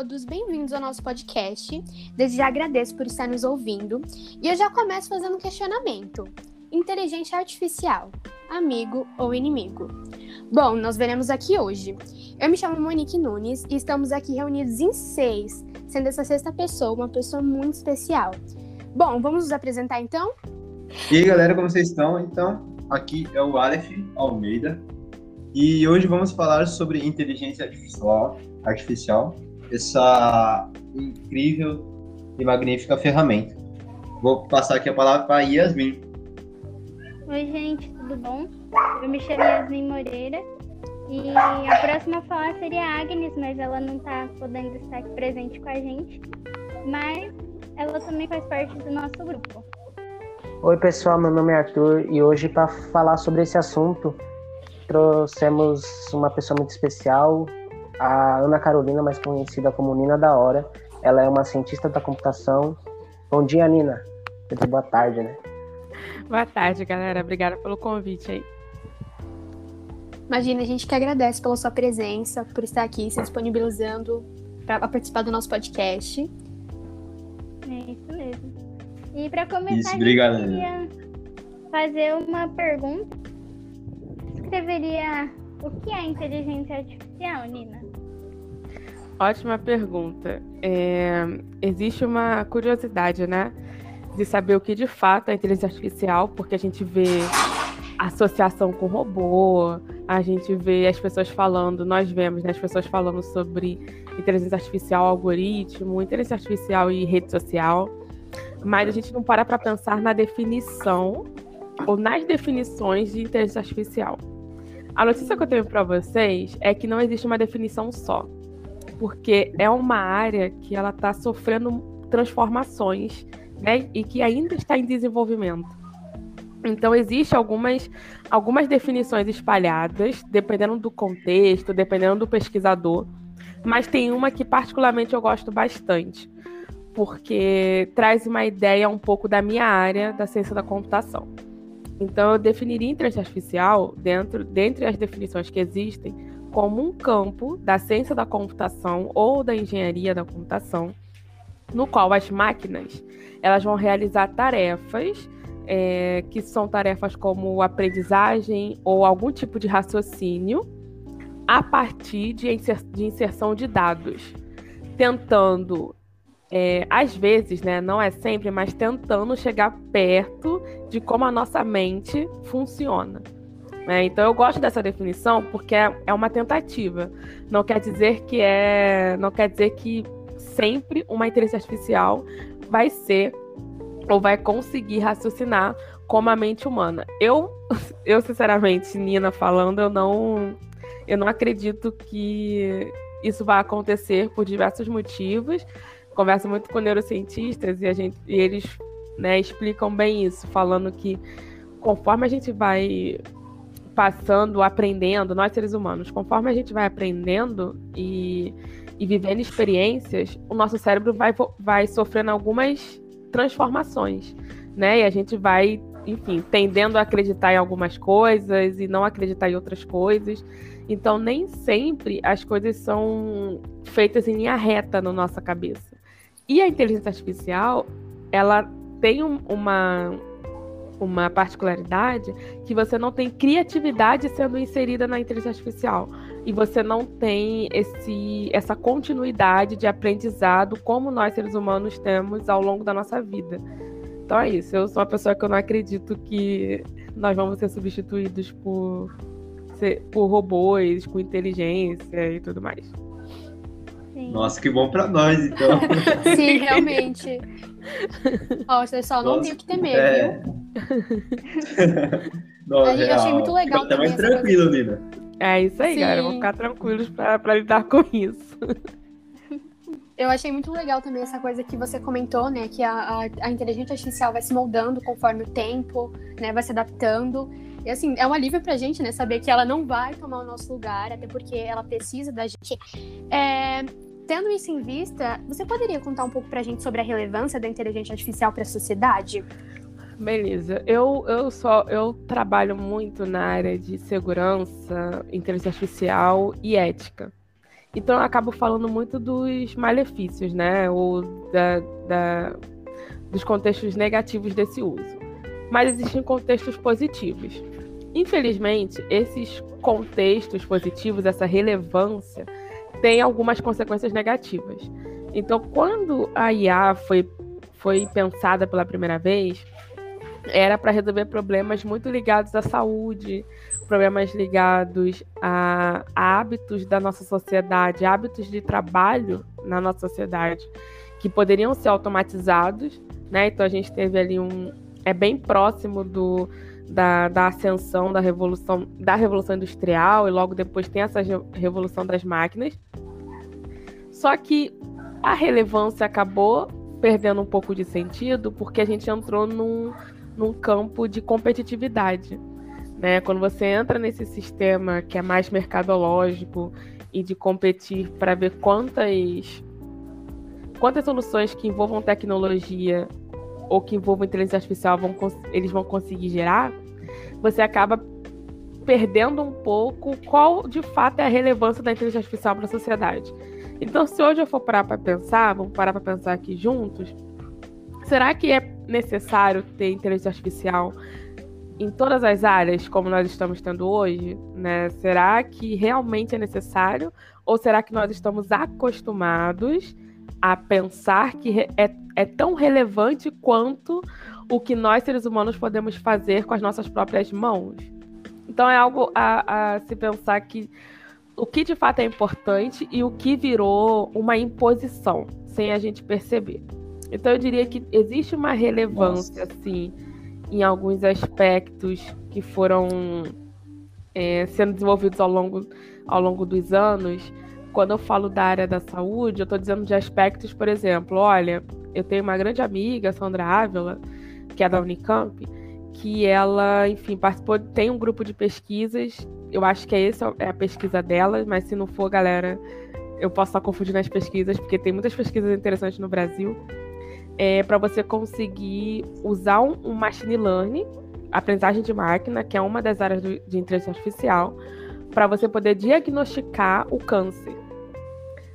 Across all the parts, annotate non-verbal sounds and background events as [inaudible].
todos, bem-vindos ao nosso podcast. Desde já agradeço por estar nos ouvindo e eu já começo fazendo um questionamento: inteligência artificial, amigo ou inimigo? Bom, nós veremos aqui hoje. Eu me chamo Monique Nunes e estamos aqui reunidos em seis, sendo essa sexta pessoa uma pessoa muito especial. Bom, vamos nos apresentar então? E aí, galera, como vocês estão? Então, aqui é o Aleph Almeida e hoje vamos falar sobre inteligência artificial, artificial essa incrível e magnífica ferramenta. Vou passar aqui a palavra para Yasmin. Oi, gente, tudo bom? Eu me chamo Yasmin Moreira e a próxima a falar seria a Agnes, mas ela não está podendo estar aqui presente com a gente. Mas ela também faz parte do nosso grupo. Oi, pessoal, meu nome é Arthur e hoje, para falar sobre esse assunto, trouxemos uma pessoa muito especial, a Ana Carolina, mais conhecida como Nina da Hora. Ela é uma cientista da computação. Bom dia, Nina. boa tarde, né? Boa tarde, galera. Obrigada pelo convite aí. Imagina, a gente que agradece pela sua presença, por estar aqui se disponibilizando para participar do nosso podcast. É isso mesmo. E para começar, isso, obrigado, eu queria fazer uma pergunta. Escreveria o que é inteligência artificial, Nina? Ótima pergunta. É, existe uma curiosidade, né? De saber o que de fato é inteligência artificial, porque a gente vê associação com robô, a gente vê as pessoas falando, nós vemos né, as pessoas falando sobre inteligência artificial, algoritmo, inteligência artificial e rede social, mas a gente não para para pensar na definição ou nas definições de inteligência artificial. A notícia que eu tenho para vocês é que não existe uma definição só porque é uma área que ela está sofrendo transformações, né, e que ainda está em desenvolvimento. Então existe algumas algumas definições espalhadas, dependendo do contexto, dependendo do pesquisador, mas tem uma que particularmente eu gosto bastante, porque traz uma ideia um pouco da minha área da ciência da computação. Então eu definiria inteligência artificial dentro dentre as definições que existem como um campo da ciência da computação ou da engenharia da computação, no qual as máquinas elas vão realizar tarefas é, que são tarefas como aprendizagem ou algum tipo de raciocínio a partir de, inser de inserção de dados, tentando, é, às vezes, né, não é sempre, mas tentando chegar perto de como a nossa mente funciona. Né? Então eu gosto dessa definição porque é, é uma tentativa. Não quer dizer que é, não quer dizer que sempre uma inteligência artificial vai ser ou vai conseguir raciocinar como a mente humana. Eu, [laughs] eu sinceramente, Nina falando, eu não, eu não acredito que isso vai acontecer por diversos motivos. Converso muito com neurocientistas e a gente, e eles, né, explicam bem isso, falando que conforme a gente vai passando, aprendendo, nós seres humanos, conforme a gente vai aprendendo e, e vivendo experiências, o nosso cérebro vai, vai sofrendo algumas transformações, né? E a gente vai, enfim, tendendo a acreditar em algumas coisas e não acreditar em outras coisas. Então, nem sempre as coisas são feitas em linha reta na nossa cabeça. E a inteligência artificial, ela tem um, uma, uma particularidade que você não tem criatividade sendo inserida na inteligência artificial e você não tem esse, essa continuidade de aprendizado como nós seres humanos temos ao longo da nossa vida. Então é isso. Eu sou uma pessoa que eu não acredito que nós vamos ser substituídos por, por robôs com inteligência e tudo mais. Nossa, que bom para nós, então. [laughs] Sim, realmente. Ó, pessoal, não tem o que temer, é... viu? [laughs] Nossa, eu achei muito legal Tá mais tranquilo, coisa... Nina. É isso aí, Sim. galera. Vou ficar tranquilos para lidar com isso. Eu achei muito legal também essa coisa que você comentou, né? Que a, a, a, inteligência artificial vai se moldando conforme o tempo, né? Vai se adaptando. E assim, é um alívio pra gente, né? Saber que ela não vai tomar o nosso lugar, até porque ela precisa da gente. É, tendo isso em vista, você poderia contar um pouco para a gente sobre a relevância da inteligência artificial para a sociedade? Beleza. Eu, eu só eu trabalho muito na área de segurança, inteligência artificial e ética. Então eu acabo falando muito dos malefícios, né? Ou da, da, dos contextos negativos desse uso. Mas existem contextos positivos. Infelizmente, esses contextos positivos, essa relevância, tem algumas consequências negativas. Então, quando a IA foi, foi pensada pela primeira vez, era para resolver problemas muito ligados à saúde, problemas ligados a, hábitos da nossa sociedade, hábitos de trabalho na nossa sociedade, que poderiam ser automatizados, né? Então a gente teve ali um é bem próximo do da, da ascensão da revolução da revolução industrial e logo depois tem essa revolução das máquinas. Só que a relevância acabou perdendo um pouco de sentido porque a gente entrou num, num campo de competitividade. Né? Quando você entra nesse sistema que é mais mercadológico e de competir para ver quantas quantas soluções que envolvam tecnologia ou que envolvam inteligência artificial vão, eles vão conseguir gerar, você acaba perdendo um pouco qual de fato é a relevância da inteligência artificial para a sociedade. Então, se hoje eu for parar para pensar, vamos parar para pensar aqui juntos, será que é necessário ter inteligência artificial em todas as áreas como nós estamos tendo hoje? Né? Será que realmente é necessário? Ou será que nós estamos acostumados a pensar que é, é tão relevante quanto o que nós, seres humanos, podemos fazer com as nossas próprias mãos? Então é algo a, a se pensar que o que de fato é importante e o que virou uma imposição, sem a gente perceber. Então eu diria que existe uma relevância, Nossa. assim, em alguns aspectos que foram é, sendo desenvolvidos ao longo, ao longo dos anos. Quando eu falo da área da saúde, eu estou dizendo de aspectos, por exemplo, olha, eu tenho uma grande amiga, Sandra Ávila, que é da Unicamp, que ela, enfim, participou, tem um grupo de pesquisas eu acho que é essa é a pesquisa dela, mas se não for, galera, eu posso estar confundindo as pesquisas, porque tem muitas pesquisas interessantes no Brasil. É, para você conseguir usar um, um, machine learning, aprendizagem de máquina, que é uma das áreas do, de inteligência artificial, para você poder diagnosticar o câncer.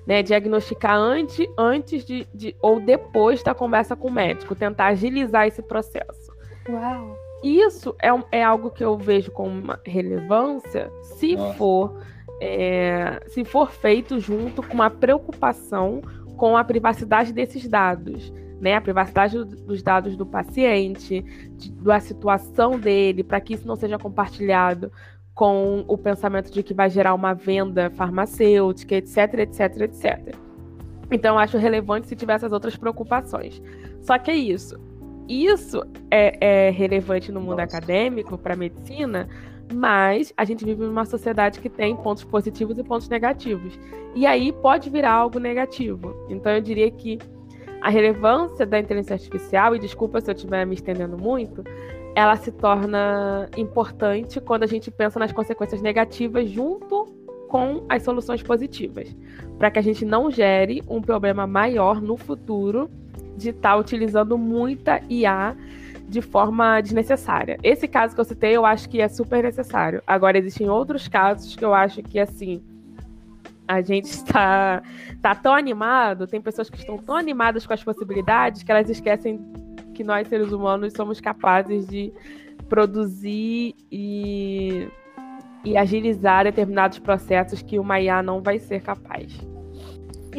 Né, diagnosticar antes, antes de, de, ou depois da conversa com o médico, tentar agilizar esse processo. Uau! isso é, é algo que eu vejo com uma relevância se Nossa. for é, se for feito junto com uma preocupação com a privacidade desses dados, né? A privacidade dos dados do paciente, de, da situação dele, para que isso não seja compartilhado com o pensamento de que vai gerar uma venda farmacêutica, etc, etc, etc. Então, acho relevante se tiver essas outras preocupações. Só que é isso isso é, é relevante no mundo Nossa. acadêmico para medicina, mas a gente vive numa sociedade que tem pontos positivos e pontos negativos. E aí pode virar algo negativo. Então eu diria que a relevância da inteligência artificial, e desculpa se eu estiver me estendendo muito, ela se torna importante quando a gente pensa nas consequências negativas junto com as soluções positivas, para que a gente não gere um problema maior no futuro de estar tá utilizando muita IA de forma desnecessária. Esse caso que eu citei, eu acho que é super necessário. Agora, existem outros casos que eu acho que, assim, a gente está tá tão animado, tem pessoas que estão tão animadas com as possibilidades que elas esquecem que nós, seres humanos, somos capazes de produzir e, e agilizar determinados processos que uma IA não vai ser capaz.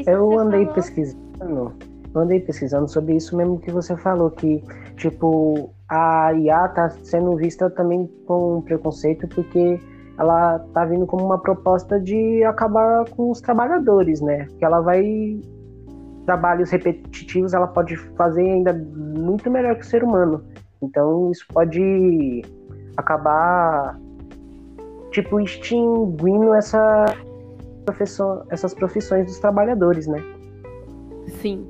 Eu andei pesquisando andei pesquisando sobre isso mesmo que você falou, que, tipo, a IA tá sendo vista também com preconceito porque ela tá vindo como uma proposta de acabar com os trabalhadores, né? Que ela vai trabalhos repetitivos, ela pode fazer ainda muito melhor que o ser humano. Então isso pode acabar tipo extinguindo essa profissão, essas profissões dos trabalhadores, né? Sim,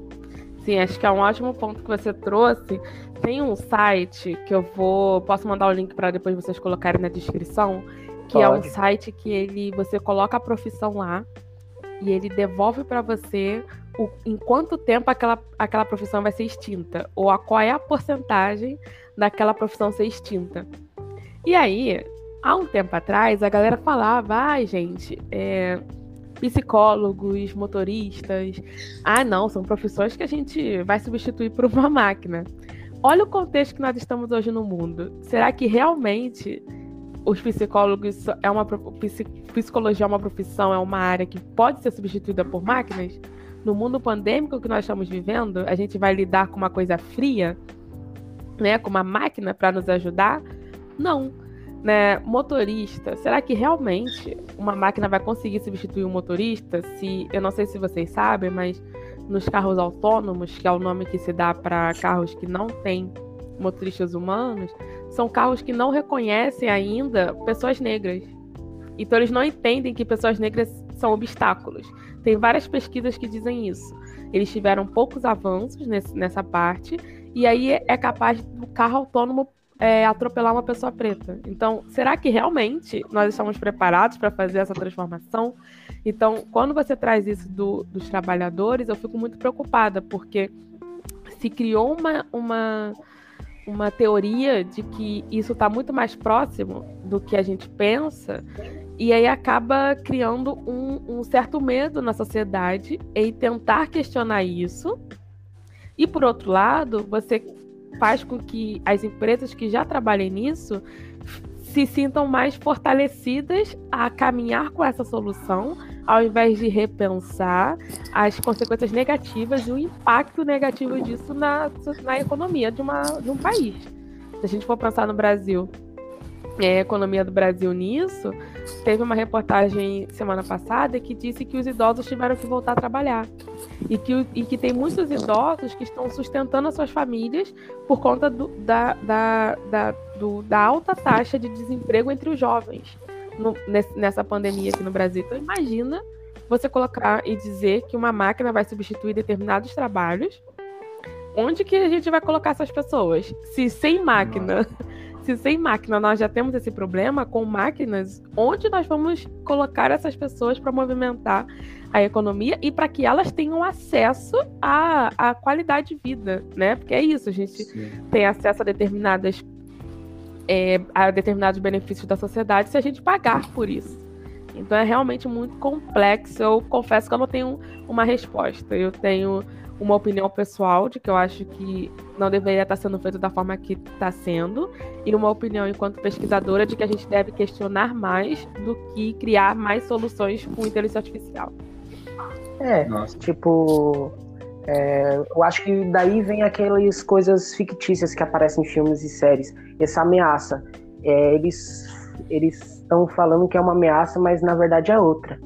Sim, acho que é um ótimo ponto que você trouxe. Tem um site que eu vou. Posso mandar o link para depois vocês colocarem na descrição. Que Pode. é um site que ele você coloca a profissão lá e ele devolve para você o, em quanto tempo aquela, aquela profissão vai ser extinta. Ou a, qual é a porcentagem daquela profissão ser extinta. E aí, há um tempo atrás, a galera falava, ai, ah, gente, é, psicólogos, motoristas. Ah, não, são profissões que a gente vai substituir por uma [laughs] máquina. Olha o contexto que nós estamos hoje no mundo. Será que realmente os psicólogos é uma psicologia é uma profissão, é uma área que pode ser substituída por máquinas? No mundo pandêmico que nós estamos vivendo, a gente vai lidar com uma coisa fria, né, com uma máquina para nos ajudar? Não né, motorista, será que realmente uma máquina vai conseguir substituir um motorista? Se eu não sei se vocês sabem, mas nos carros autônomos, que é o nome que se dá para carros que não têm motoristas humanos, são carros que não reconhecem ainda pessoas negras. Então eles não entendem que pessoas negras são obstáculos. Tem várias pesquisas que dizem isso. Eles tiveram poucos avanços nesse, nessa parte e aí é capaz do carro autônomo é, atropelar uma pessoa preta. Então, será que realmente nós estamos preparados para fazer essa transformação? Então, quando você traz isso do, dos trabalhadores, eu fico muito preocupada, porque se criou uma, uma, uma teoria de que isso está muito mais próximo do que a gente pensa, e aí acaba criando um, um certo medo na sociedade em tentar questionar isso. E por outro lado, você faz com que as empresas que já trabalhem nisso se sintam mais fortalecidas a caminhar com essa solução, ao invés de repensar as consequências negativas e o impacto negativo disso na, na economia de, uma, de um país. Se a gente for pensar no Brasil, é, a economia do Brasil nisso, teve uma reportagem semana passada que disse que os idosos tiveram que voltar a trabalhar. E que, e que tem muitos idosos que estão sustentando as suas famílias por conta do, da, da, da, do, da alta taxa de desemprego entre os jovens no, nessa pandemia aqui no Brasil. Então, imagina você colocar e dizer que uma máquina vai substituir determinados trabalhos. Onde que a gente vai colocar essas pessoas? Se sem máquina [laughs] se sem máquina nós já temos esse problema, com máquinas, onde nós vamos colocar essas pessoas para movimentar a economia e para que elas tenham acesso à, à qualidade de vida, né? Porque é isso, a gente Sim. tem acesso a determinadas é, a determinados benefícios da sociedade se a gente pagar por isso. Então é realmente muito complexo. Eu confesso que eu não tenho uma resposta. Eu tenho uma opinião pessoal de que eu acho que não deveria estar sendo feito da forma que está sendo, e uma opinião enquanto pesquisadora de que a gente deve questionar mais do que criar mais soluções com inteligência artificial. É, Nossa. tipo, é, eu acho que daí vem aquelas coisas fictícias que aparecem em filmes e séries. Essa ameaça. É, eles eles estão falando que é uma ameaça, mas na verdade é outra.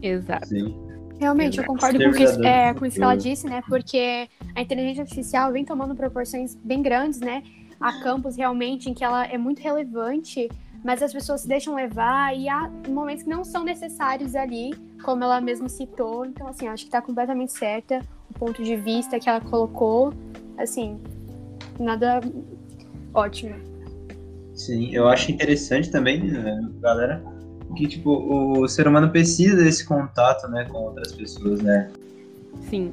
Exato. Sim. Realmente, eu concordo com, que, é, com isso que ela disse, né? Porque a inteligência artificial vem tomando proporções bem grandes, né? Há campos realmente em que ela é muito relevante, mas as pessoas se deixam levar e há momentos que não são necessários ali, como ela mesma citou. Então, assim, acho que está completamente certa o ponto de vista que ela colocou. Assim, nada ótimo. Sim, eu acho interessante também, né, galera, que tipo o ser humano precisa desse contato, né, com outras pessoas, né? Sim.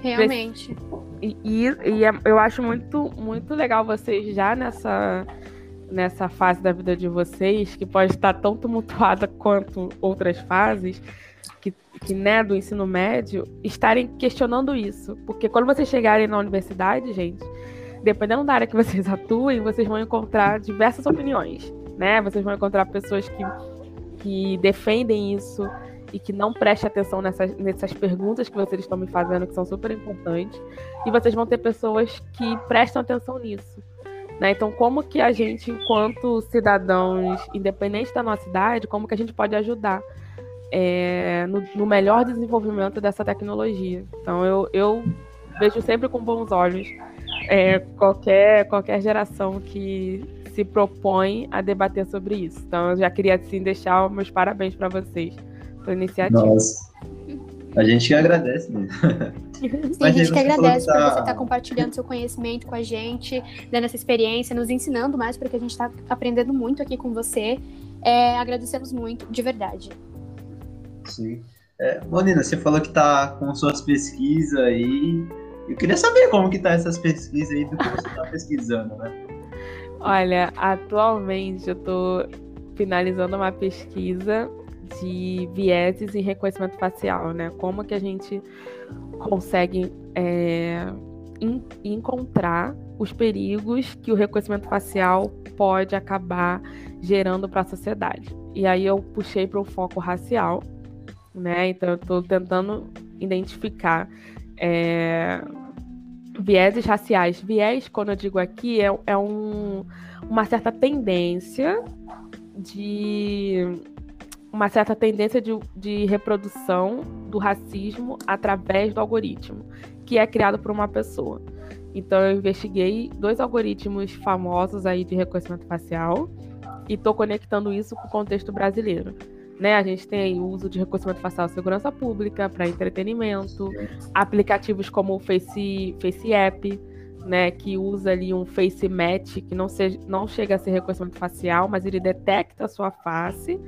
Realmente. E, e, e é, eu acho muito muito legal vocês já nessa nessa fase da vida de vocês, que pode estar tão tumultuada quanto outras fases, que, que né, do ensino médio, estarem questionando isso. Porque quando vocês chegarem na universidade, gente, dependendo da área que vocês [laughs] atuem, vocês vão encontrar diversas opiniões, né? Vocês vão encontrar pessoas que que defendem isso e que não preste atenção nessas, nessas perguntas que vocês estão me fazendo, que são super importantes. E vocês vão ter pessoas que prestam atenção nisso. Né? Então, como que a gente, enquanto cidadãos, independente da nossa idade, como que a gente pode ajudar é, no, no, melhor desenvolvimento dessa tecnologia? Então, eu, eu vejo sempre com bons olhos é, qualquer, qualquer geração que se propõe a debater sobre isso. Então, eu já queria assim deixar meus parabéns para vocês pela iniciativa. Nossa. A gente que agradece mesmo. Sim, a gente que agradece tá... por você estar tá compartilhando seu conhecimento com a gente, dando essa experiência, nos ensinando mais, porque a gente está aprendendo muito aqui com você. É, agradecemos muito, de verdade. Sim. É, Monina, você falou que está com suas pesquisas aí. Eu queria saber como que tá essas pesquisas aí do que você está pesquisando, né? Olha, atualmente eu estou finalizando uma pesquisa de vieses em reconhecimento facial, né? Como que a gente consegue é, encontrar os perigos que o reconhecimento facial pode acabar gerando para a sociedade. E aí eu puxei para o foco racial, né? Então eu estou tentando identificar é, vieses raciais. Viés, quando eu digo aqui, é, é um, uma certa tendência de uma certa tendência de, de reprodução do racismo através do algoritmo, que é criado por uma pessoa. Então eu investiguei dois algoritmos famosos aí de reconhecimento facial e estou conectando isso com o contexto brasileiro. Né? A gente tem o uso de reconhecimento facial segurança pública para entretenimento, aplicativos como o Face, Face App, né, que usa ali um face match, que não, seja, não chega a ser reconhecimento facial, mas ele detecta a sua face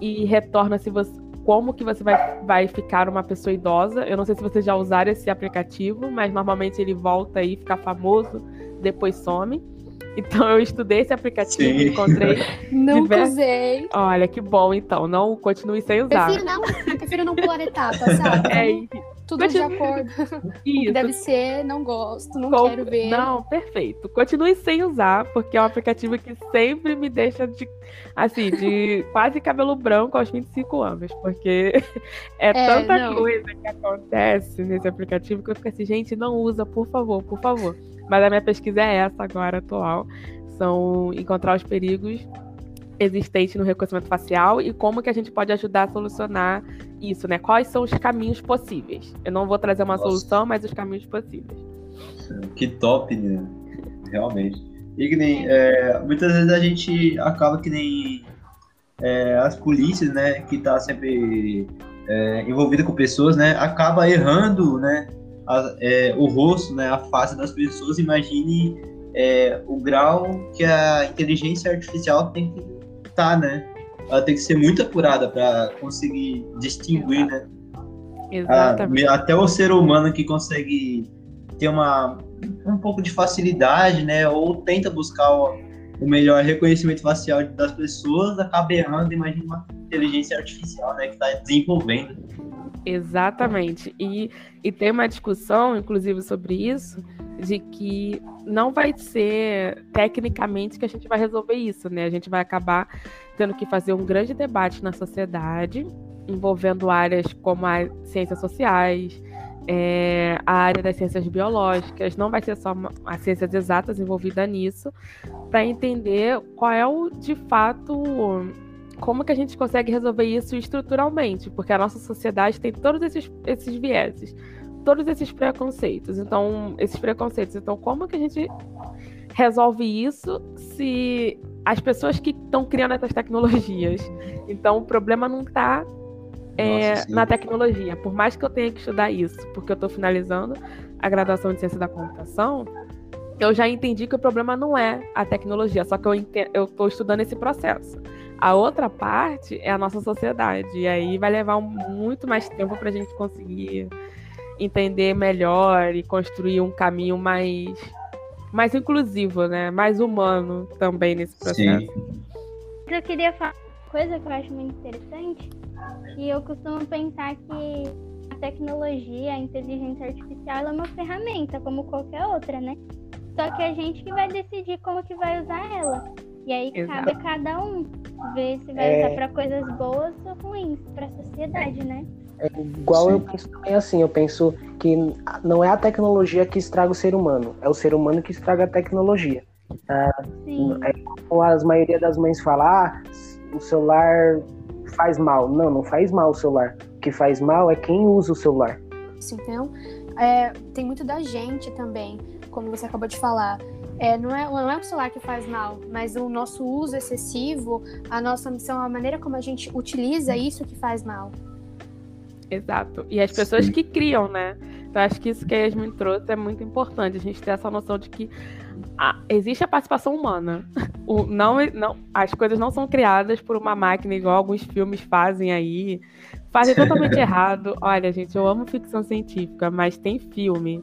e retorna se você, como que você vai, vai ficar uma pessoa idosa. Eu não sei se vocês já usaram esse aplicativo, mas normalmente ele volta aí, fica famoso, depois some. Então eu estudei esse aplicativo Sim. e encontrei. [laughs] Não usei. Olha, que bom, então. Não continue sem usar. Prefiro não, prefiro não pular etapa, sabe? [laughs] É, tudo de acordo. [laughs] Isso. Deve ser, não gosto, não Com... quero ver. Não, perfeito. Continue sem usar, porque é um aplicativo que sempre me deixa de, assim, de quase cabelo branco aos 25 anos, porque é, é tanta não. coisa que acontece nesse aplicativo que eu fico assim, gente, não usa, por favor, por favor. Mas a minha pesquisa é essa agora, atual. São encontrar os perigos existentes no reconhecimento facial e como que a gente pode ajudar a solucionar isso, né? Quais são os caminhos possíveis? Eu não vou trazer uma Nossa. solução, mas os caminhos possíveis. Que top, né? Realmente. E que nem, é, muitas vezes a gente acaba que nem é, as polícias, né, que tá sempre é, envolvida com pessoas, né, acaba errando, né, a, é, o rosto, né, a face das pessoas. Imagine é, o grau que a inteligência artificial tem que estar, tá, né? Ela tem que ser muito apurada para conseguir distinguir, né? Exatamente. A, até o ser humano que consegue ter uma um pouco de facilidade, né? Ou tenta buscar o, o melhor reconhecimento facial das pessoas, acaba errando, imagina uma inteligência artificial, né? Que está desenvolvendo. Exatamente. E, e tem uma discussão, inclusive, sobre isso, de que não vai ser tecnicamente que a gente vai resolver isso, né? A gente vai acabar tendo que fazer um grande debate na sociedade, envolvendo áreas como as ciências sociais, é, a área das ciências biológicas, não vai ser só as ciências exatas envolvida nisso, para entender qual é o de fato como que a gente consegue resolver isso estruturalmente, porque a nossa sociedade tem todos esses, esses vieses, todos esses preconceitos. Então, esses preconceitos. Então, como que a gente resolve isso se as pessoas que estão criando essas tecnologias? Então, o problema não está é, na tecnologia. Por mais que eu tenha que estudar isso, porque eu estou finalizando a graduação de ciência da computação, eu já entendi que o problema não é a tecnologia, só que eu estou estudando esse processo. A outra parte é a nossa sociedade. E aí vai levar um, muito mais tempo para a gente conseguir entender melhor e construir um caminho mais, mais inclusivo, né? Mais humano também nesse processo. Sim. Eu queria falar uma coisa que eu acho muito interessante, que eu costumo pensar que a tecnologia, a inteligência artificial, é uma ferramenta, como qualquer outra, né? Só que a gente que vai decidir como que vai usar ela. E aí Exato. cabe a cada um ver se vai é... usar para coisas boas ou ruins para a sociedade, né? É igual Sim. eu penso também assim, eu penso que não é a tecnologia que estraga o ser humano, é o ser humano que estraga a tecnologia. Ah, é como a maioria das mães falar, ah, o celular faz mal. Não, não faz mal o celular. O que faz mal é quem usa o celular. Então, é, tem muito da gente também, como você acabou de falar. É, não, é, não é o celular que faz mal, mas o nosso uso excessivo, a nossa missão, a maneira como a gente utiliza isso que faz mal. Exato. E as pessoas Sim. que criam, né? Então, acho que isso que a Yasmin trouxe é muito importante, a gente ter essa noção de que a, existe a participação humana. O, não, não, as coisas não são criadas por uma máquina, igual alguns filmes fazem aí. Fazem totalmente [laughs] errado. Olha, gente, eu amo ficção científica, mas tem filme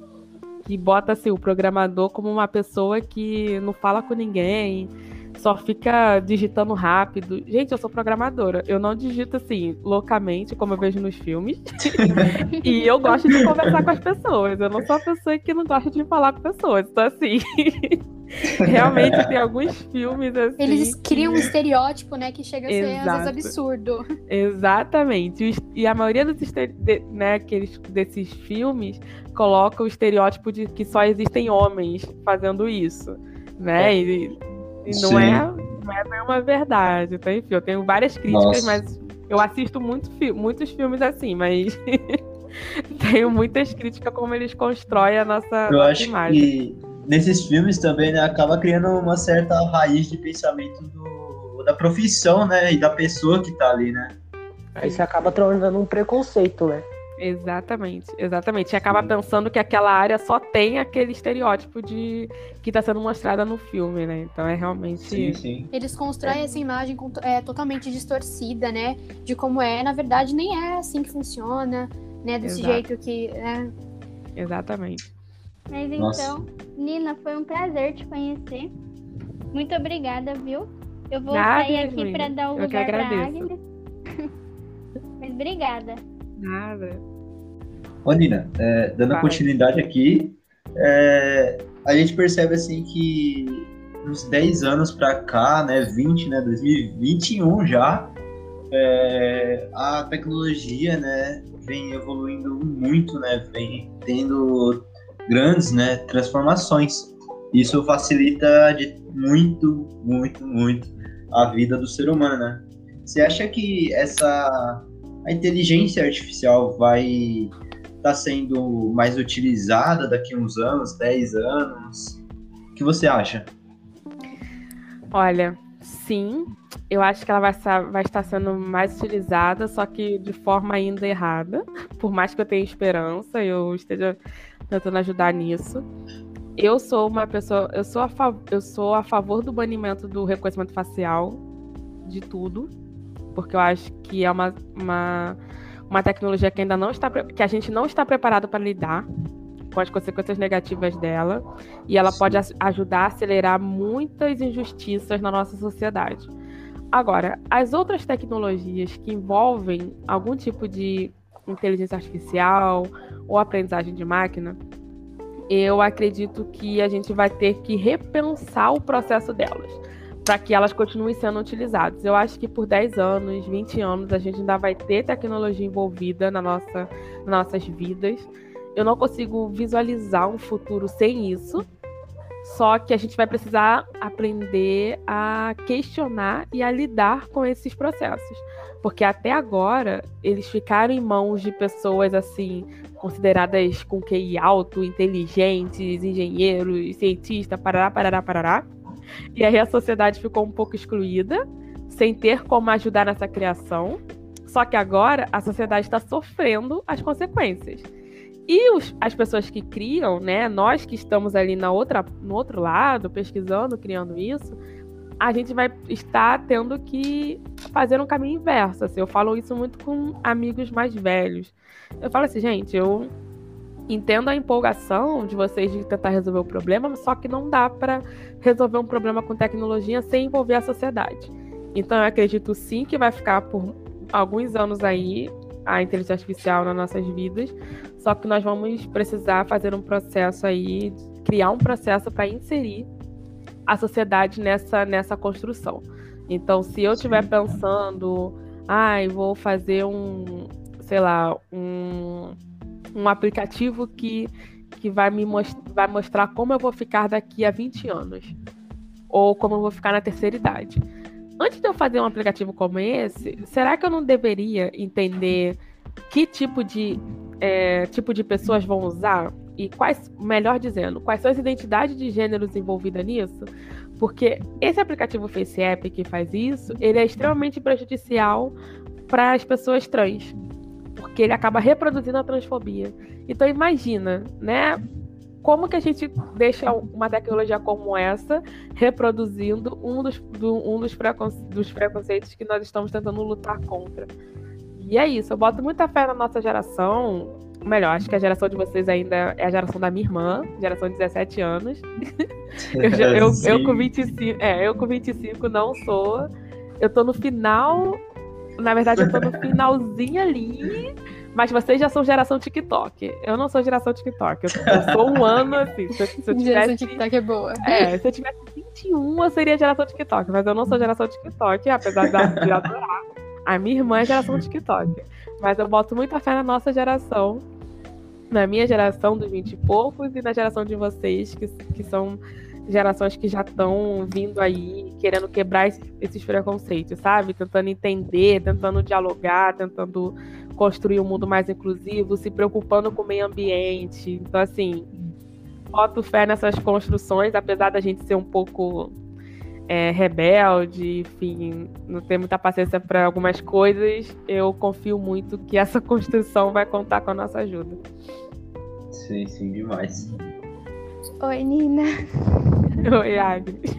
que bota assim, o programador como uma pessoa que não fala com ninguém, só fica digitando rápido. Gente, eu sou programadora. Eu não digito assim, loucamente, como eu vejo nos filmes. [laughs] e eu gosto de conversar com as pessoas. Eu não sou a pessoa que não gosta de falar com pessoas. Então, assim. [laughs] Realmente tem alguns filmes assim. Eles criam que... um estereótipo, né, que chega a ser Exato. às vezes absurdo. Exatamente. E a maioria dos né, aqueles, desses filmes coloca o estereótipo de que só existem homens fazendo isso, né? É. E, e não, é, não é uma verdade. Então, enfim, eu tenho várias críticas, Nossa. mas eu assisto muito, muitos filmes assim, mas [laughs] tenho muitas críticas como eles constroem a nossa, eu nossa acho imagem. Que nesses filmes também, né, acaba criando uma certa raiz de pensamento do, da profissão, né, e da pessoa que tá ali, né? Aí você acaba tornando um preconceito, né? Exatamente, exatamente. E acaba pensando que aquela área só tem aquele estereótipo de que está sendo mostrada no filme, né? Então é realmente. Sim, sim. Eles constroem é. essa imagem é, totalmente distorcida, né? De como é. Na verdade, nem é assim que funciona, né? Desse Exato. jeito que. É... Exatamente. Mas Nossa. então, Nina, foi um prazer te conhecer. Muito obrigada, viu? Eu vou Nada, sair aqui para dar o lugar para Agnes. [laughs] Mas obrigada. Nada. Ô, Nina, é, dando Vai. continuidade aqui, é, a gente percebe assim que uns 10 anos para cá, né, 20, né, 2021 já, é, a tecnologia, né, vem evoluindo muito, né, vem tendo grandes, né, transformações. Isso facilita de muito, muito, muito a vida do ser humano, né? Você acha que essa a inteligência artificial vai estar tá sendo mais utilizada daqui a uns anos, 10 anos? O que você acha? Olha, sim, eu acho que ela vai, vai, estar sendo mais utilizada, só que de forma ainda errada. [laughs] Por mais que eu tenha esperança, eu esteja tentando ajudar nisso. Eu sou uma pessoa, eu sou a, eu sou a favor do banimento do reconhecimento facial de tudo porque eu acho que é uma, uma, uma tecnologia que ainda não está que a gente não está preparado para lidar com as consequências negativas dela e ela Sim. pode ajudar a acelerar muitas injustiças na nossa sociedade. Agora, as outras tecnologias que envolvem algum tipo de inteligência artificial ou aprendizagem de máquina, eu acredito que a gente vai ter que repensar o processo delas para que elas continuem sendo utilizadas. Eu acho que por 10 anos, 20 anos, a gente ainda vai ter tecnologia envolvida na nossa, nas nossas vidas. Eu não consigo visualizar um futuro sem isso. Só que a gente vai precisar aprender a questionar e a lidar com esses processos. Porque até agora eles ficaram em mãos de pessoas assim, consideradas com QI alto, inteligentes, engenheiros, cientistas, parará, parará, parará e aí a sociedade ficou um pouco excluída, sem ter como ajudar nessa criação. Só que agora a sociedade está sofrendo as consequências. E os, as pessoas que criam, né, nós que estamos ali na outra, no outro lado, pesquisando, criando isso, a gente vai estar tendo que fazer um caminho inverso. Assim, eu falo isso muito com amigos mais velhos. Eu falo assim, gente, eu entendo a empolgação de vocês de tentar resolver o problema, só que não dá para resolver um problema com tecnologia sem envolver a sociedade. Então eu acredito sim que vai ficar por alguns anos aí a inteligência artificial nas nossas vidas, só que nós vamos precisar fazer um processo aí, criar um processo para inserir a sociedade nessa, nessa construção. Então, se eu estiver pensando, ai, ah, vou fazer um, sei lá, um um aplicativo que, que vai me most vai mostrar como eu vou ficar daqui a 20 anos. Ou como eu vou ficar na terceira idade. Antes de eu fazer um aplicativo como esse, será que eu não deveria entender que tipo de, é, tipo de pessoas vão usar? E quais, melhor dizendo, quais são as identidades de gêneros envolvidas nisso? Porque esse aplicativo FaceApp que faz isso, ele é extremamente prejudicial para as pessoas trans porque ele acaba reproduzindo a transfobia. Então imagina, né? Como que a gente deixa uma tecnologia como essa reproduzindo um dos, do, um dos, preconce dos preconceitos que nós estamos tentando lutar contra? E é isso, eu boto muita fé na nossa geração. Melhor, acho que a geração de vocês ainda é a geração da minha irmã, geração de 17 anos. [laughs] eu, eu, [laughs] eu com 25, é, eu com 25 não sou. Eu tô no final. Na verdade, eu tô no finalzinho ali. Mas vocês já são geração TikTok. Eu não sou geração TikTok. Eu, eu sou um ano assim. Se se eu Geração tivesse. TikTok é boa. É, se eu tivesse 21, eu seria geração TikTok, mas eu não sou geração TikTok, apesar de de adorar. A minha irmã é geração TikTok. Mas eu boto muita fé na nossa geração, na minha geração dos 20 e poucos e na geração de vocês, que, que são gerações que já estão vindo aí, querendo quebrar esses, esses preconceitos, sabe? Tentando entender, tentando dialogar, tentando construir um mundo mais inclusivo, se preocupando com o meio ambiente. Então, assim, boto fé nessas construções, apesar da gente ser um pouco é, rebelde, enfim, não ter muita paciência para algumas coisas, eu confio muito que essa [laughs] construção vai contar com a nossa ajuda. Sim, sim, demais. Oi, Nina. [laughs] Oi, Agnes.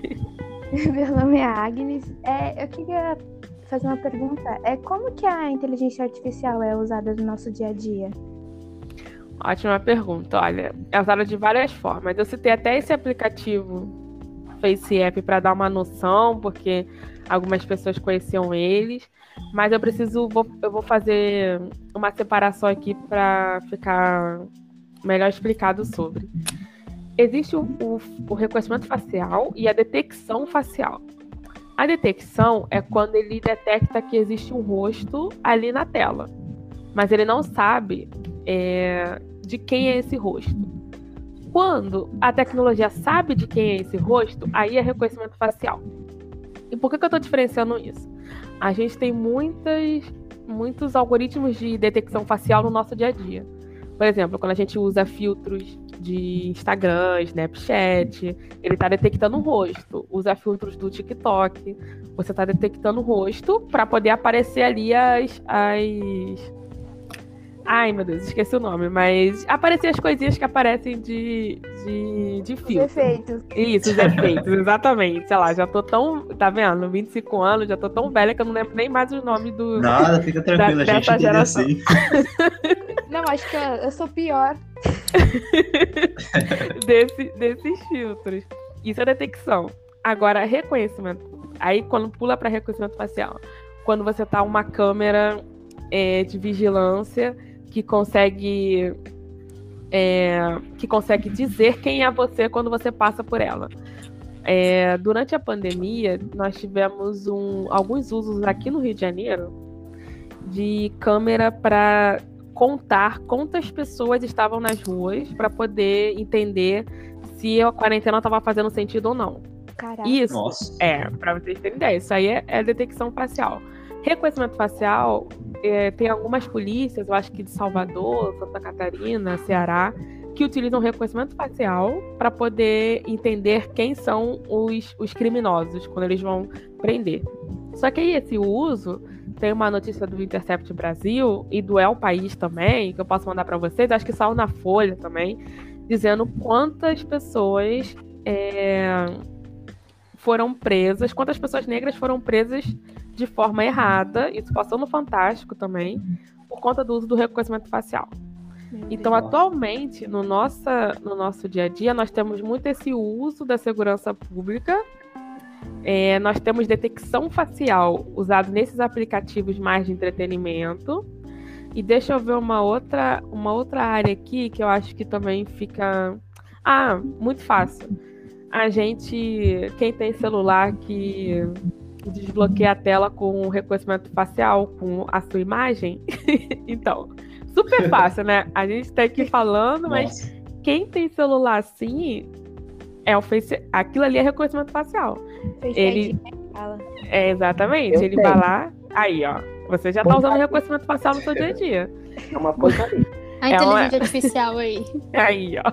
[laughs] Meu nome é Agnes. É, eu queria fazer uma pergunta. É como que a inteligência artificial é usada no nosso dia a dia? Ótima pergunta. Olha, é usada de várias formas. Eu citei até esse aplicativo Face App para dar uma noção, porque algumas pessoas conheciam eles, mas eu preciso, vou, eu vou fazer uma separação aqui para ficar melhor explicado sobre. Existe o, o, o reconhecimento facial e a detecção facial. A detecção é quando ele detecta que existe um rosto ali na tela, mas ele não sabe é, de quem é esse rosto. Quando a tecnologia sabe de quem é esse rosto, aí é reconhecimento facial. E por que, que eu estou diferenciando isso? A gente tem muitas, muitos algoritmos de detecção facial no nosso dia a dia. Por exemplo, quando a gente usa filtros de Instagram, Snapchat, ele está detectando o rosto. Usa filtros do TikTok, você está detectando o rosto para poder aparecer ali as, as Ai, meu Deus, esqueci o nome, mas aparecer as coisinhas que aparecem de, de, de Os filtro. efeitos. Isso, os efeitos, [laughs] exatamente. Sei lá, já tô tão. Tá vendo? 25 anos, já tô tão velha que eu não lembro nem mais os nomes do. Nada, fica tranquilo, a gente entende geração. assim. Não, acho que eu, eu sou pior. [laughs] desse, desses filtros. Isso é detecção. Agora, reconhecimento. Aí, quando pula para reconhecimento facial, quando você tá uma câmera é, de vigilância que consegue é, que consegue dizer quem é você quando você passa por ela. É, durante a pandemia, nós tivemos um, alguns usos aqui no Rio de Janeiro de câmera para contar quantas pessoas estavam nas ruas para poder entender se a quarentena estava fazendo sentido ou não. Caraca. Isso Nossa. é, para vocês terem ideia, isso aí é, é detecção facial. Reconhecimento facial, é, tem algumas polícias, eu acho que de Salvador, Santa Catarina, Ceará, que utilizam reconhecimento facial para poder entender quem são os, os criminosos quando eles vão prender. Só que aí esse uso tem uma notícia do Intercept Brasil e do El País também, que eu posso mandar para vocês, acho que saiu na Folha também, dizendo quantas pessoas é, foram presas, quantas pessoas negras foram presas de forma errada, isso passou no Fantástico também, por conta do uso do reconhecimento facial. Então, atualmente, no, nossa, no nosso dia a dia, nós temos muito esse uso da segurança pública. É, nós temos detecção facial usado nesses aplicativos mais de entretenimento. E deixa eu ver uma outra, uma outra área aqui que eu acho que também fica. Ah, muito fácil. A gente, quem tem celular que desbloqueia a tela com reconhecimento facial, com a sua imagem, [laughs] então, super fácil, né? A gente tá aqui falando, mas Nossa. quem tem celular assim é o Face. Aquilo ali é reconhecimento facial. Face ele- ID, né. É exatamente. Eu ele tenho. vai lá. Aí, ó. Você já tá usando reconhecimento facial no seu dia a dia. É uma porcaria. A É uma- inteligência artificial aí. [laughs] Aí, ó.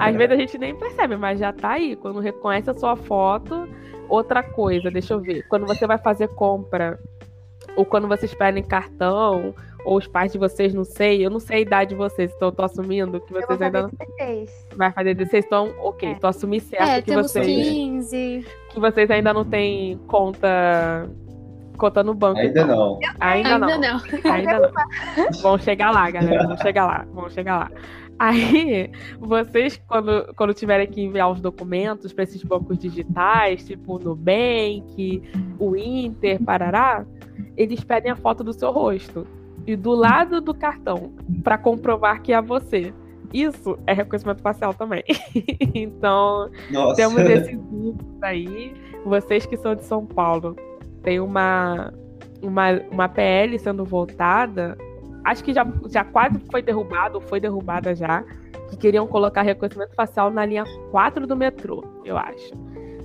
Às vezes a gente nem percebe, mas já tá aí. Quando reconhece a sua foto. Outra coisa, deixa eu ver. Quando você vai fazer compra, ou quando vocês pedem cartão, ou os pais de vocês, não sei. Eu não sei a idade de vocês, então eu tô assumindo que vocês ainda fazer 16. não vai fazer 16, então, ok, É. tô assumir certo É, que temos vocês. 15. que vocês ainda não têm conta Cotando o banco. Ainda então. não. Ainda, Ainda não. não. Ainda não. Vão chegar lá, galera. Vão chegar lá. Vão chegar lá. Aí, vocês, quando, quando tiverem que enviar os documentos para esses bancos digitais, tipo o Nubank, o Inter, Parará, eles pedem a foto do seu rosto e do lado do cartão para comprovar que é você. Isso é reconhecimento facial também. [laughs] então, Nossa. temos esses grupos aí. Vocês que são de São Paulo, tem uma, uma, uma PL sendo votada. Acho que já, já quase foi derrubado, ou foi derrubada já. Que queriam colocar reconhecimento facial na linha 4 do metrô, eu acho.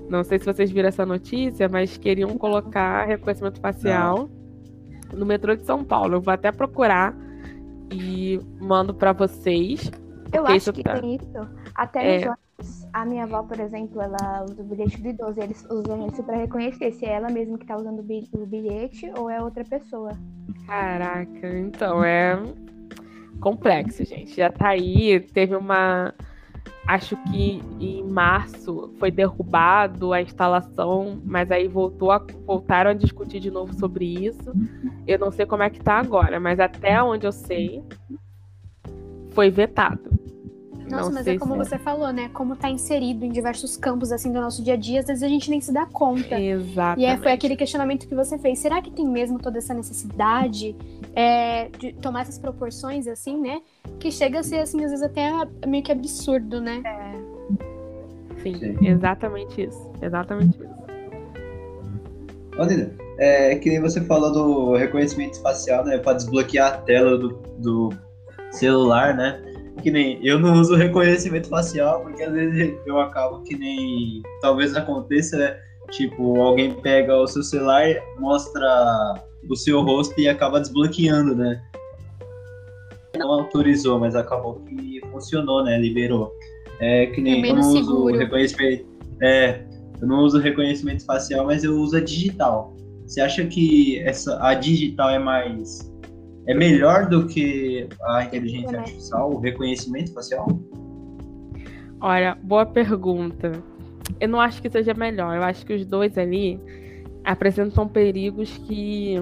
Não sei se vocês viram essa notícia, mas queriam colocar reconhecimento facial no metrô de São Paulo. Eu vou até procurar e mando para vocês. Eu acho que tá- tem isso. Até É. a minha avó, por exemplo, ela usa o bilhete do idoso. Eles usam isso pra reconhecer se é ela mesma que tá usando o bilhete ou é outra pessoa. Caraca, então é complexo, gente. Já tá aí, teve uma. Acho que em março foi derrubado a instalação, mas aí voltou a- voltaram a discutir de novo sobre isso. Eu não sei como é que tá agora, mas até onde eu sei, foi vetado. Nossa, Não mas é como se- você falou, né? Como tá inserido em diversos campos assim do nosso dia a dia, às vezes a gente nem se dá conta. Exatamente. E é, foi aquele questionamento que você fez. Será que tem mesmo toda essa necessidade é, de tomar essas proporções, assim, né? Que chega a ser, assim, às vezes até meio que absurdo, né? Sim, Sim. exatamente isso. Exatamente isso. Ô, Nina, é que nem você falou do reconhecimento espacial, né? Pra desbloquear a tela do, do celular, né? Que nem eu não uso reconhecimento facial, porque às vezes eu acabo que nem. Talvez aconteça, né? Tipo, alguém pega o seu celular, mostra o seu rosto e acaba desbloqueando, né? Não autorizou, mas acabou que funcionou, né? Liberou. É que nem É eu não seguro. uso reconhecimento. É, eu não uso reconhecimento facial, mas eu uso a digital. Você acha que essa, a digital é mais. é melhor do que a inteligência Né? artificial, o reconhecimento facial? Olha, boa pergunta. Eu não acho que seja melhor. Eu acho que os dois ali apresentam perigos que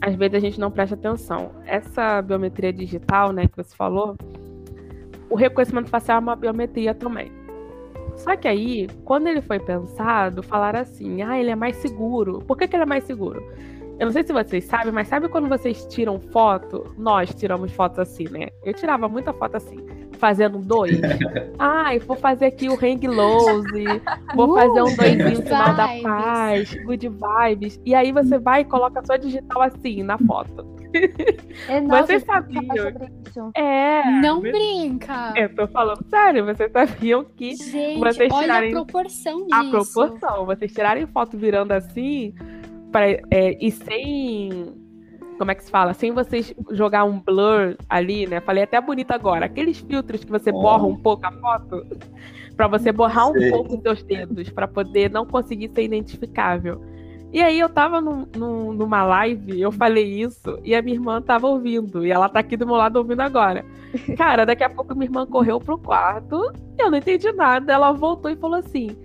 às vezes a gente não presta atenção. Essa biometria digital, né, que você falou, o reconhecimento facial é uma biometria também. Só que aí, quando ele foi pensado, falaram assim: ah, ele é mais seguro. Por que, que ele é mais seguro? Eu não sei se vocês sabem, mas sabe quando vocês tiram foto? Nós tiramos fotos assim, né? Eu tirava muita foto assim, fazendo dois. [laughs] Ai, vou fazer aqui o hang loose, vou Uh, fazer um doisinho good sinal da paz, good vibes. E aí você vai e coloca a sua digital assim na foto. É, nossa, Vocês sabiam? É. Não mas- brinca! Eu tô falando sério, vocês sabiam que Gente, vocês olha tirarem a proporção disso. a proporção. Vocês tirarem foto virando assim, pra, é, e sem. Como é que se fala? Sem vocês jogar um blur ali, né? Falei até bonito agora. Aqueles filtros que você Oh. borra um pouco a foto, pra você borrar um Sei. pouco os seus dedos, pra poder não conseguir ser identificável. E aí eu tava num- num- numa live, eu falei isso, e a minha irmã tava ouvindo, e ela tá aqui do meu lado ouvindo agora. [laughs] Cara, daqui a pouco minha irmã correu pro quarto, eu não entendi nada. Ela voltou e falou assim: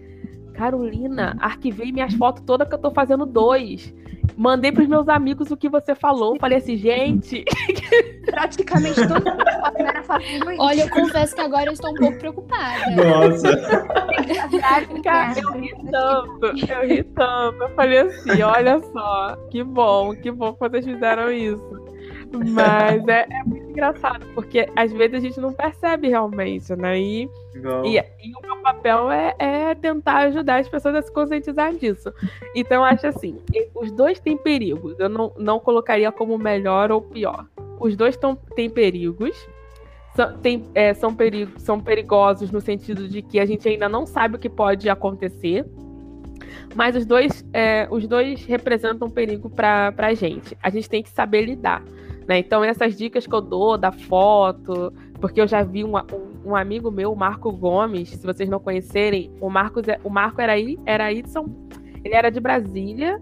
Carolina, arquivei minhas fotos todas que eu tô fazendo dois. Mandei pros meus amigos o que você falou. Falei assim, gente. Praticamente tudo que eu faço era fazendo isso. Olha, eu confesso que agora eu estou um pouco preocupada. Nossa! Cara, eu ri tanto, eu ri tanto. Eu falei assim, olha só, que bom, que bom que vocês fizeram isso. Mas é, é muito engraçado, porque às vezes a gente não percebe realmente, né? E, e, e o meu papel é, é tentar ajudar as pessoas a se conscientizar disso. Então, eu acho assim, os dois têm perigos. Eu não, não colocaria como melhor ou pior. Os dois tão, têm perigos. São, tem, é, são, perigo, são perigosos no sentido de que a gente ainda não sabe o que pode acontecer. Mas os dois, é, os dois representam um perigo para a gente. A gente tem que saber lidar. Né? Então, essas dicas que eu dou da foto, porque eu já vi um, um, um amigo meu, o Marco Gomes, se vocês não conhecerem, o, Marcos, é- o Marco era aí, era aí de São. Ele era de Brasília,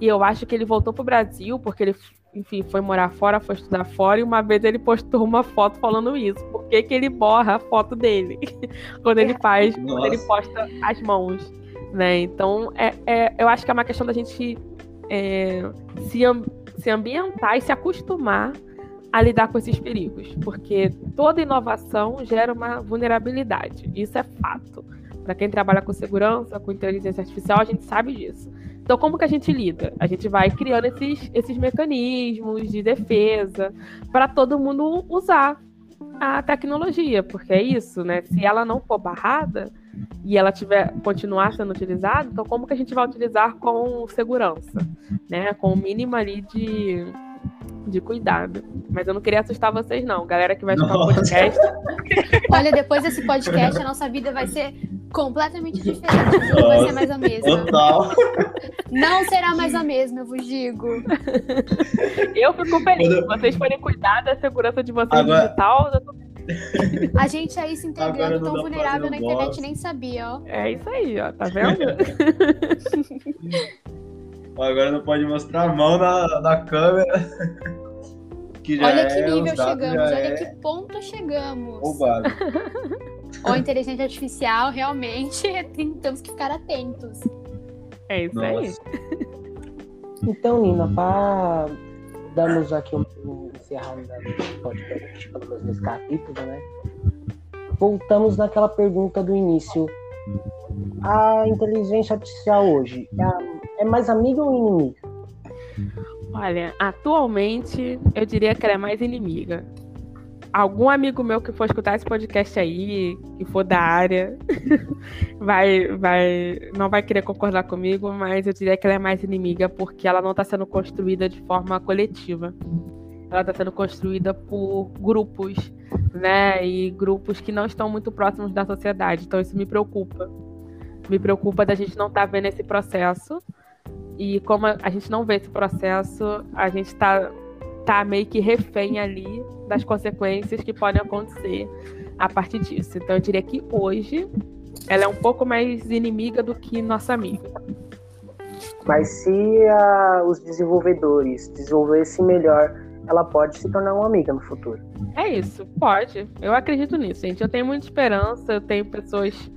e eu acho que ele voltou pro Brasil, porque ele, enfim, foi morar fora, foi estudar fora, e uma vez ele postou uma foto falando isso. Por que, que ele borra a foto dele? [laughs] quando ele faz, quando ele Nossa. posta as mãos. Né? Então, é, é, eu acho que é uma questão da gente é, se, se ambientar e se acostumar a lidar com esses perigos, porque toda inovação gera uma vulnerabilidade. Isso é fato. Para quem trabalha com segurança, com inteligência artificial, a gente sabe disso. Então, como que a gente lida? A gente vai criando esses, esses mecanismos de defesa para todo mundo usar a tecnologia, porque é isso, né? Se ela não for barrada e ela tiver continuar sendo utilizada, então como que a gente vai utilizar com segurança, né? Com o mínimo ali de de cuidado. Mas eu não queria assustar vocês, não. Galera que vai escutar o podcast. Olha, depois desse podcast, a nossa vida vai ser completamente diferente. Não vai ser mais a mesma. Total. Não será mais a mesma, eu vos digo. Eu fico feliz. Se vocês forem cuidar da segurança de vocês Agora... digital, eu tô a gente aí se integrando tão vulnerável na internet nem sabia, ó. É isso aí, ó. Tá vendo? [laughs] Agora não pode mostrar a mão na, na câmera. Que olha que é, nível chegamos, olha é... que ponto chegamos. Roubado. Ou inteligência artificial, realmente [laughs] temos que ficar atentos. É isso Nossa. aí. Então, Nina, para darmos aqui um encerramento do podcast, pelo menos nesse capítulo, né? Voltamos naquela pergunta do início. A inteligência artificial hoje é, é mais amiga ou inimiga? Olha, atualmente eu diria que ela é mais inimiga. Algum amigo meu que for escutar esse podcast aí, que for da área, [laughs] vai, vai, não vai querer concordar comigo, mas eu diria que ela é mais inimiga porque ela não está sendo construída de forma coletiva. Ela está sendo construída por grupos, né? E grupos que não estão muito próximos da sociedade. Então isso me preocupa. Me preocupa da gente não estar tá vendo esse processo e como a gente não vê esse processo, a gente está tá meio que refém ali das consequências que podem acontecer a partir disso. Então eu diria que hoje ela é um pouco mais inimiga do que nossa amiga. Mas se a, os desenvolvedores desenvolvessem melhor, ela pode se tornar uma amiga no futuro. É isso, pode. Eu acredito nisso, gente. Eu tenho muita esperança, eu tenho pessoas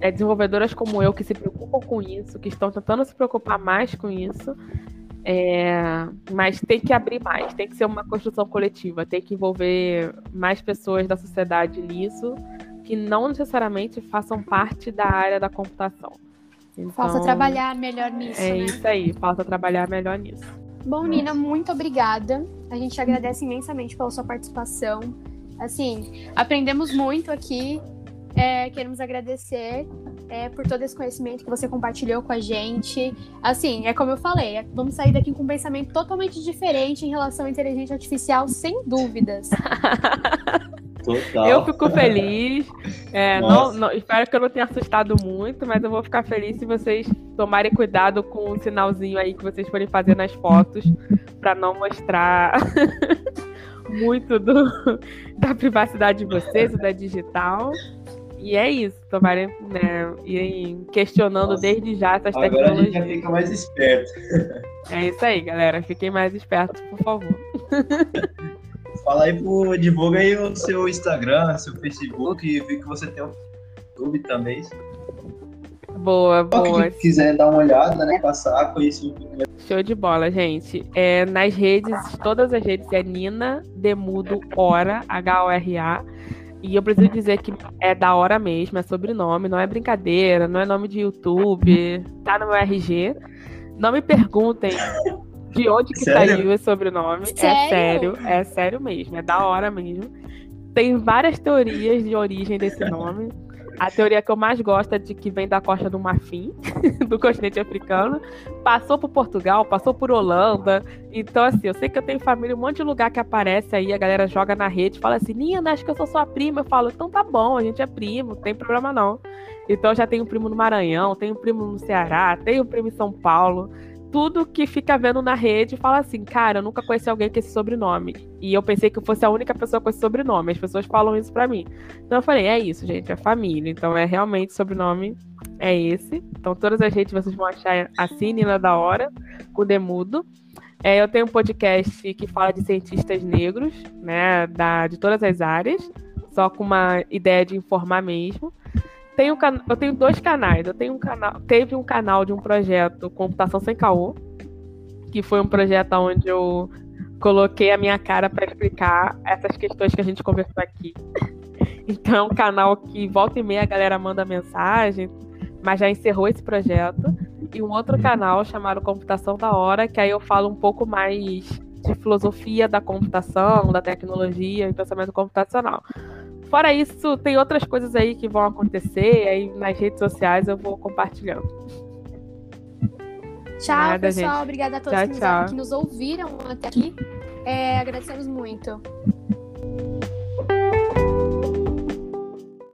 é, desenvolvedoras como eu que se preocupam com isso, que estão tentando se preocupar mais com isso. É, mas tem que abrir mais, tem que ser uma construção coletiva, tem que envolver mais pessoas da sociedade nisso, que não necessariamente façam parte da área da computação. Então, falta trabalhar melhor nisso. É né? isso aí, falta trabalhar melhor nisso. Bom, Nina, muito obrigada. A gente agradece imensamente pela sua participação. Assim, aprendemos muito aqui é, queremos agradecer é, por todo esse conhecimento que você compartilhou com a gente. Assim, é como eu falei, é, vamos sair daqui com um pensamento totalmente diferente em relação à inteligência artificial, sem dúvidas. [laughs] Total. Eu fico feliz. É, não, não, espero que eu não tenha assustado muito, mas eu vou ficar feliz se vocês tomarem cuidado com o sinalzinho aí que vocês forem fazer nas fotos, para não mostrar [laughs] muito do, da privacidade de vocês, da digital. E é isso, tomarem, né, irem questionando Nossa. desde já essas Agora tecnologias. Agora a gente já fica mais esperto. É isso aí, galera. Fiquem mais espertos, por favor. [laughs] Fala aí, pro, divulga aí o seu Instagram, seu Facebook, e vi que você tem um YouTube também. Boa, boa. Quem quiser dar uma olhada, né, passar, conhecer um pouco Show de bola, gente. É, nas redes, todas as redes é Nina Demudo Hora, H-O-R-A. E eu preciso dizer que é da hora mesmo, é sobrenome, não é brincadeira, não é nome de YouTube, tá no meu RG. Não me perguntem de onde que sério? saiu esse sobrenome. É sério? É sério, é sério mesmo, é da hora mesmo. Tem várias teorias de origem desse nome. A teoria que eu mais gosto é de que vem da costa do Marfim, [laughs] do continente africano. Passou por Portugal, passou por Holanda. Então, assim, eu sei que eu tenho família, um monte de lugar que aparece aí, a galera joga na rede, fala assim, Nina, acho que eu sou sua prima. Eu falo, então tá bom, a gente é primo, não tem problema não. Então, já tenho primo no Maranhão, tenho primo no Ceará, tenho primo em São Paulo tudo que fica vendo na rede fala assim, cara, eu nunca conheci alguém com esse sobrenome. E eu pensei que eu fosse a única pessoa com esse sobrenome. As pessoas falam isso pra mim. Então eu falei, é isso, gente, é família. Então é realmente sobrenome é esse. Então todas as redes vocês vão achar assim, Nina da Hora, com Demudo. É, eu tenho um podcast que fala de cientistas negros, né, da, de todas as áreas, só com uma ideia de informar mesmo tenho, eu tenho dois canais. Eu tenho um canal, teve um canal de um projeto Computação Sem Caô, que foi um projeto onde eu coloquei a minha cara para explicar essas questões que a gente conversou aqui. [laughs] Então é um canal que volta e meia a galera manda mensagem, mas já encerrou esse projeto. E um outro canal chamado Computação da Hora, que aí eu falo um pouco mais de filosofia da computação, da tecnologia e pensamento computacional. Fora isso, tem outras coisas aí que vão acontecer, aí nas redes sociais eu vou compartilhando. [laughs] Tchau, Nada, pessoal. gente. Obrigada a todos Tchau, que, nos, que nos ouviram até aqui. É, agradecemos muito.